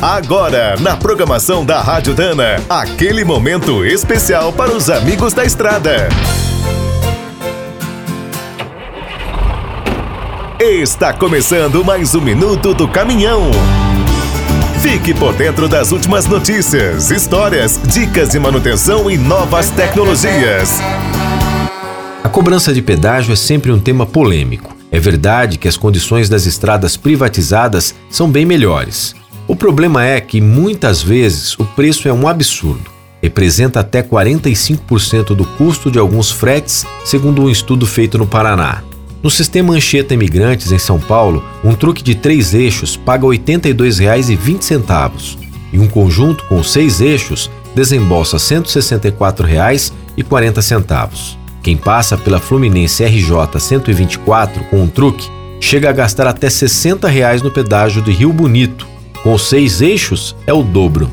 Agora, na programação da Rádio Dana, aquele momento especial para os amigos da estrada. Está começando mais um minuto do caminhão. Fique por dentro das últimas notícias, histórias, dicas de manutenção e novas tecnologias. A cobrança de pedágio é sempre um tema polêmico. É verdade que as condições das estradas privatizadas são bem melhores. O problema é que muitas vezes o preço é um absurdo. Representa até 45% do custo de alguns fretes, segundo um estudo feito no Paraná. No sistema Anchieta Imigrantes, em São Paulo, um truque de três eixos paga R$ 82,20 e um conjunto com seis eixos desembolsa R$ 164,40. Quem passa pela Fluminense RJ 124 com um truque chega a gastar até 60 reais no pedágio de Rio Bonito, com seis eixos, é o dobro.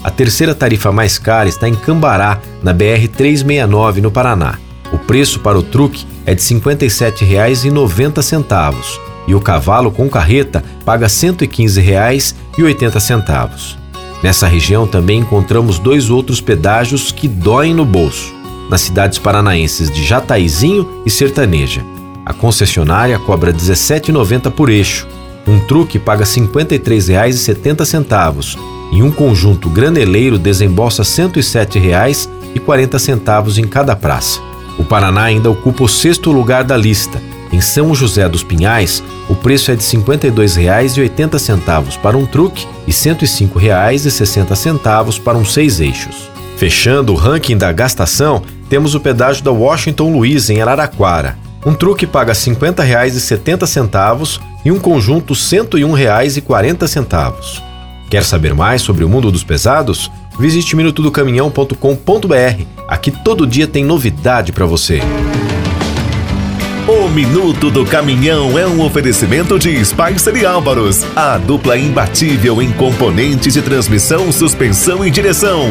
A terceira tarifa mais cara está em Cambará, na BR-369, no Paraná. O preço para o truque é de R$ 57,90 e o cavalo com carreta paga R$ 115,80. Nessa região também encontramos dois outros pedágios que doem no bolso, nas cidades paranaenses de Jataizinho e Sertaneja. A concessionária cobra R$ 17,90 por eixo um truque paga R$ 53,70 e um conjunto graneleiro desembolsa R$ 107,40 em cada praça. O Paraná ainda ocupa o sexto lugar da lista. Em São José dos Pinhais, o preço é de R$ 52,80 para um truque e R$ 105,60 para um seis eixos. Fechando o ranking da gastação, temos o pedágio da Washington Luiz em Araraquara. Um truque paga R$ 50,70 e um conjunto R$ 101,40. Quer saber mais sobre o mundo dos pesados? Visite minutodocaminhão.com.br. Aqui todo dia tem novidade para você. O Minuto do Caminhão é um oferecimento de Spicer Álvaros, a dupla imbatível em componentes de transmissão, suspensão e direção.